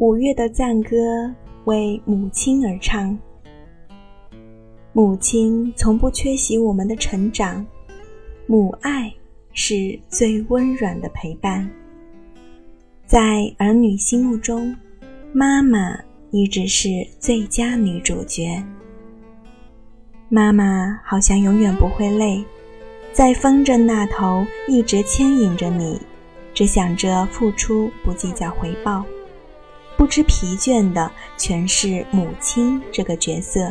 五月的赞歌为母亲而唱。母亲从不缺席我们的成长，母爱是最温软的陪伴。在儿女心目中，妈妈一直是最佳女主角。妈妈好像永远不会累，在风筝那头一直牵引着你，只想着付出，不计较回报，不知疲倦的全是母亲这个角色。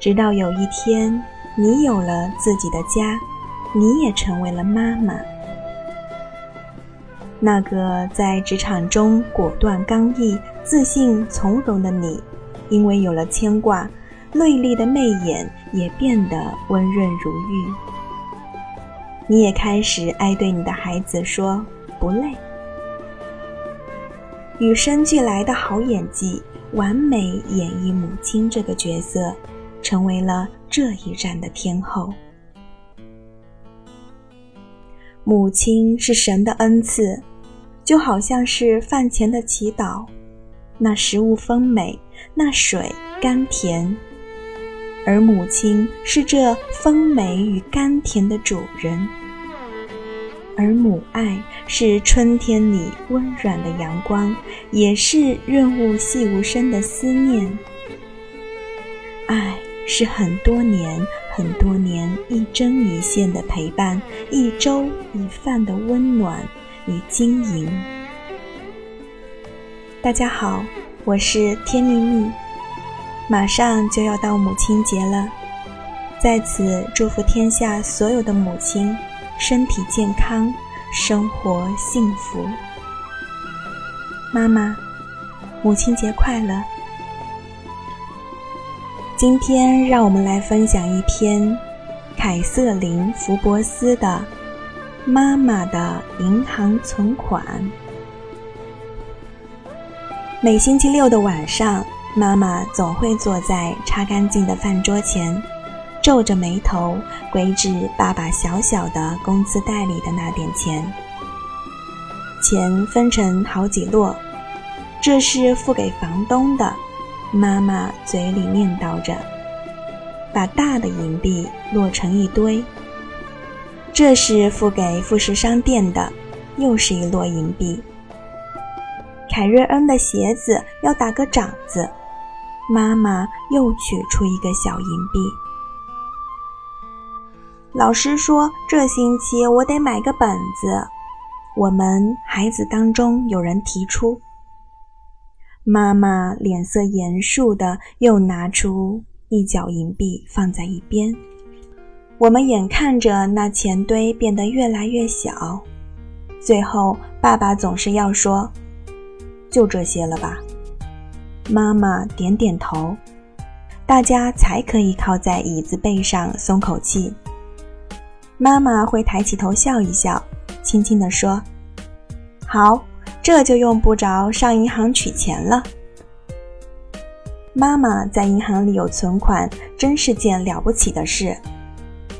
直到有一天，你有了自己的家，你也成为了妈妈。那个在职场中果断刚毅、自信从容的你，因为有了牵挂，锐利的媚眼也变得温润如玉。你也开始爱对你的孩子说“不累”。与生俱来的好演技，完美演绎母亲这个角色。成为了这一站的天后。母亲是神的恩赐，就好像是饭前的祈祷。那食物丰美，那水甘甜，而母亲是这丰美与甘甜的主人。而母爱是春天里温软的阳光，也是润物细无声的思念。爱。是很多年、很多年一针一线的陪伴，一粥一饭的温暖与经营。大家好，我是天蜜蜜，马上就要到母亲节了，在此祝福天下所有的母亲身体健康，生活幸福。妈妈，母亲节快乐！今天，让我们来分享一篇凯瑟琳·福伯斯的《妈妈的银行存款》。每星期六的晚上，妈妈总会坐在擦干净的饭桌前，皱着眉头归置爸爸小小的工资袋里的那点钱。钱分成好几摞，这是付给房东的。妈妈嘴里念叨着，把大的银币摞成一堆。这是付给富士商店的，又是一摞银币。凯瑞恩的鞋子要打个掌子，妈妈又取出一个小银币。老师说这星期我得买个本子，我们孩子当中有人提出。妈妈脸色严肃的又拿出一角银币放在一边。我们眼看着那钱堆变得越来越小，最后爸爸总是要说：“就这些了吧。”妈妈点点头，大家才可以靠在椅子背上松口气。妈妈会抬起头笑一笑，轻轻地说：“好。”这就用不着上银行取钱了。妈妈在银行里有存款，真是件了不起的事，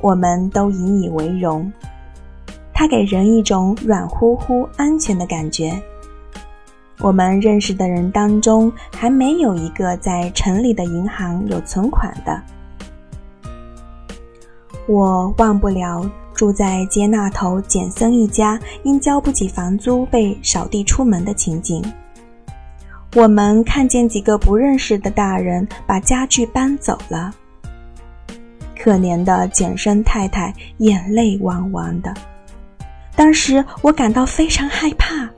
我们都引以为荣。它给人一种软乎乎、安全的感觉。我们认识的人当中，还没有一个在城里的银行有存款的。我忘不了。住在街那头简森一家因交不起房租被扫地出门的情景，我们看见几个不认识的大人把家具搬走了。可怜的简森太太眼泪汪汪的。当时我感到非常害怕，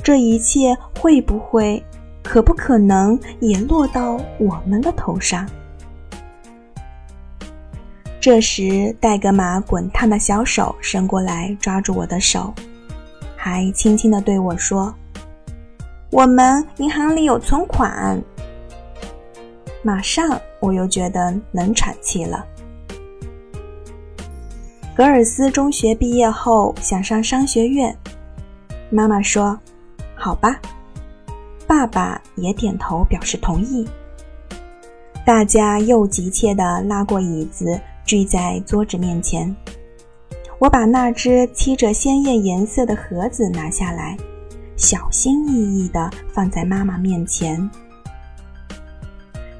这一切会不会、可不可能也落到我们的头上？这时，戴格玛滚烫的小手伸过来，抓住我的手，还轻轻地对我说：“我们银行里有存款。”马上，我又觉得能喘气了。格尔斯中学毕业后想上商学院，妈妈说：“好吧。”爸爸也点头表示同意。大家又急切地拉过椅子。聚在桌子面前，我把那只漆着鲜艳颜色的盒子拿下来，小心翼翼地放在妈妈面前。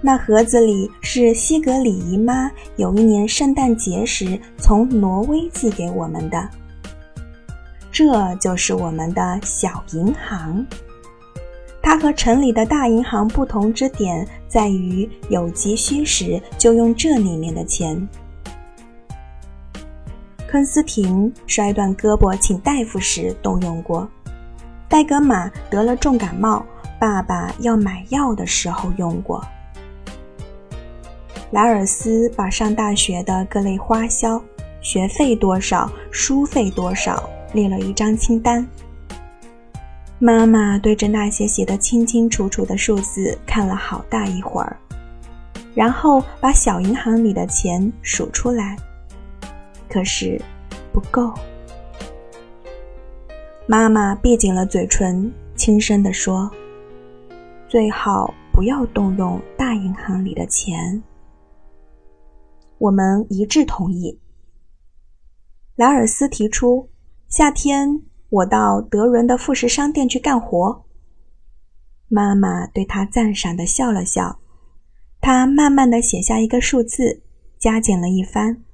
那盒子里是西格里姨妈有一年圣诞节时从挪威寄给我们的。这就是我们的小银行。它和城里的大银行不同之点在于，有急需时就用这里面的钱。康斯廷摔断胳膊请大夫时动用过，戴格玛得了重感冒，爸爸要买药的时候用过。莱尔斯把上大学的各类花销、学费多少、书费多少列了一张清单。妈妈对着那些写得清清楚楚的数字看了好大一会儿，然后把小银行里的钱数出来，可是不够。妈妈闭紧了嘴唇，轻声地说：“最好不要动用大银行里的钱。”我们一致同意。莱尔斯提出，夏天我到德伦的副食商店去干活。妈妈对他赞赏的笑了笑，他慢慢的写下一个数字，加减了一番。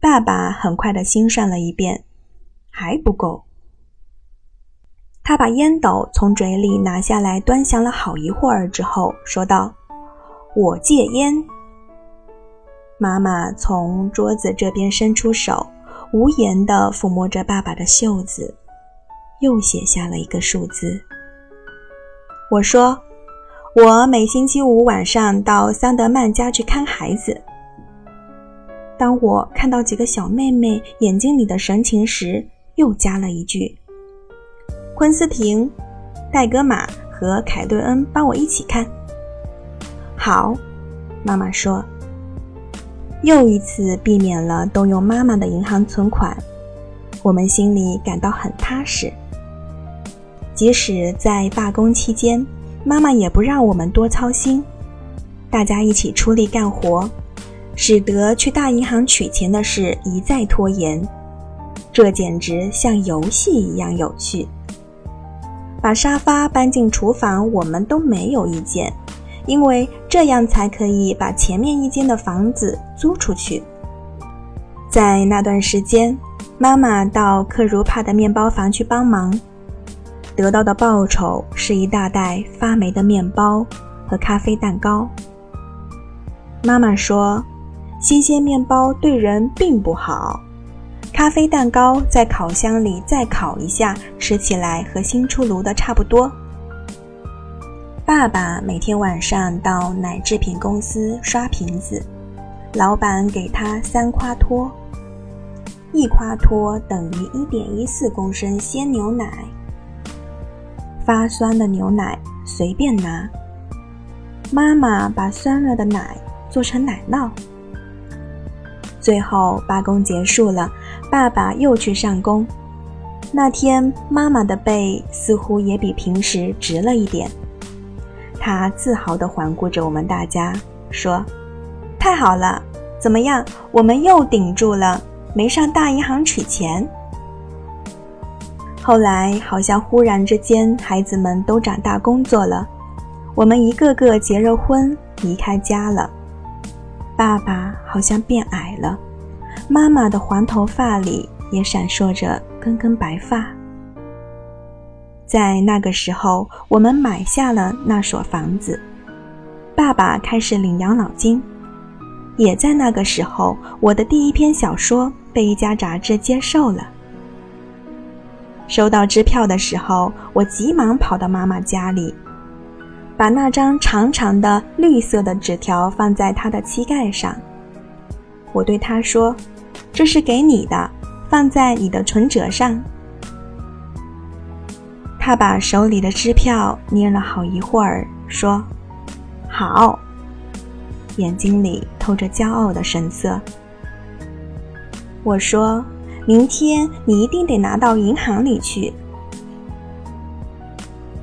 爸爸很快的心算了一遍，还不够。他把烟斗从嘴里拿下来，端详了好一会儿之后，说道：“我戒烟。”妈妈从桌子这边伸出手，无言的抚摸着爸爸的袖子，又写下了一个数字。我说：“我每星期五晚上到桑德曼家去看孩子。”当我看到几个小妹妹眼睛里的神情时，又加了一句：“昆斯廷、戴格玛和凯顿恩帮我一起看。”好，妈妈说。又一次避免了动用妈妈的银行存款，我们心里感到很踏实。即使在罢工期间，妈妈也不让我们多操心，大家一起出力干活，使得去大银行取钱的事一再拖延。这简直像游戏一样有趣。把沙发搬进厨房，我们都没有意见。因为这样才可以把前面一间的房子租出去。在那段时间，妈妈到克如帕的面包房去帮忙，得到的报酬是一大袋发霉的面包和咖啡蛋糕。妈妈说：“新鲜面包对人并不好，咖啡蛋糕在烤箱里再烤一下，吃起来和新出炉的差不多。”爸爸每天晚上到奶制品公司刷瓶子，老板给他三夸托，一夸托等于一点一四公升鲜牛奶。发酸的牛奶随便拿。妈妈把酸了的奶做成奶酪。最后罢工结束了，爸爸又去上工。那天妈妈的背似乎也比平时直了一点。他自豪地环顾着我们大家，说：“太好了，怎么样？我们又顶住了，没上大银行取钱。”后来好像忽然之间，孩子们都长大工作了，我们一个个结了婚，离开家了。爸爸好像变矮了，妈妈的黄头发里也闪烁着根根白发。在那个时候，我们买下了那所房子。爸爸开始领养老金。也在那个时候，我的第一篇小说被一家杂志接受了。收到支票的时候，我急忙跑到妈妈家里，把那张长长的绿色的纸条放在他的膝盖上。我对他说：“这是给你的，放在你的存折上。”他把手里的支票捏了好一会儿，说：“好。”眼睛里透着骄傲的神色。我说：“明天你一定得拿到银行里去。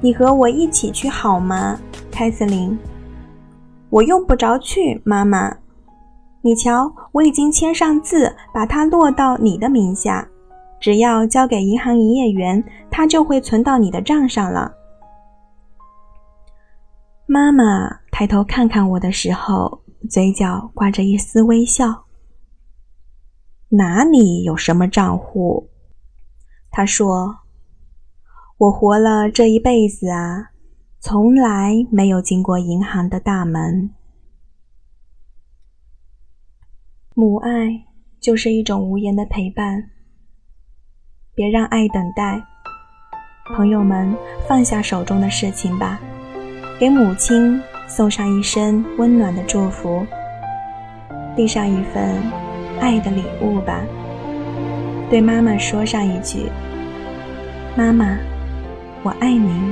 你和我一起去好吗，凯瑟琳？”我用不着去，妈妈。你瞧，我已经签上字，把它落到你的名下。只要交给银行营业员，他就会存到你的账上了。妈妈抬头看看我的时候，嘴角挂着一丝微笑。哪里有什么账户？他说：“我活了这一辈子啊，从来没有进过银行的大门。”母爱就是一种无言的陪伴。别让爱等待，朋友们，放下手中的事情吧，给母亲送上一声温暖的祝福，递上一份爱的礼物吧，对妈妈说上一句：“妈妈，我爱您。”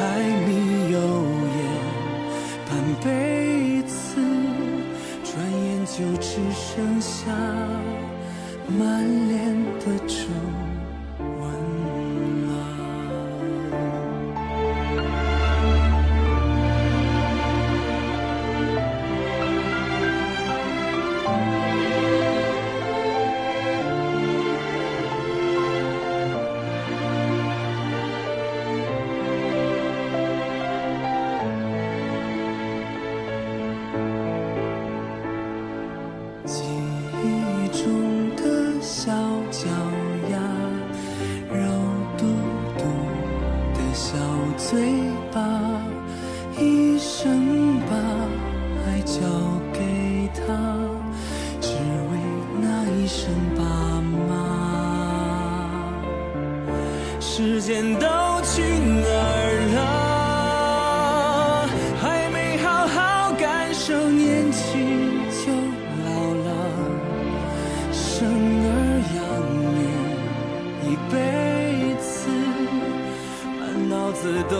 柴米油盐半辈子，转眼就只剩下满脸的皱。交给他只为那一声爸妈。时间到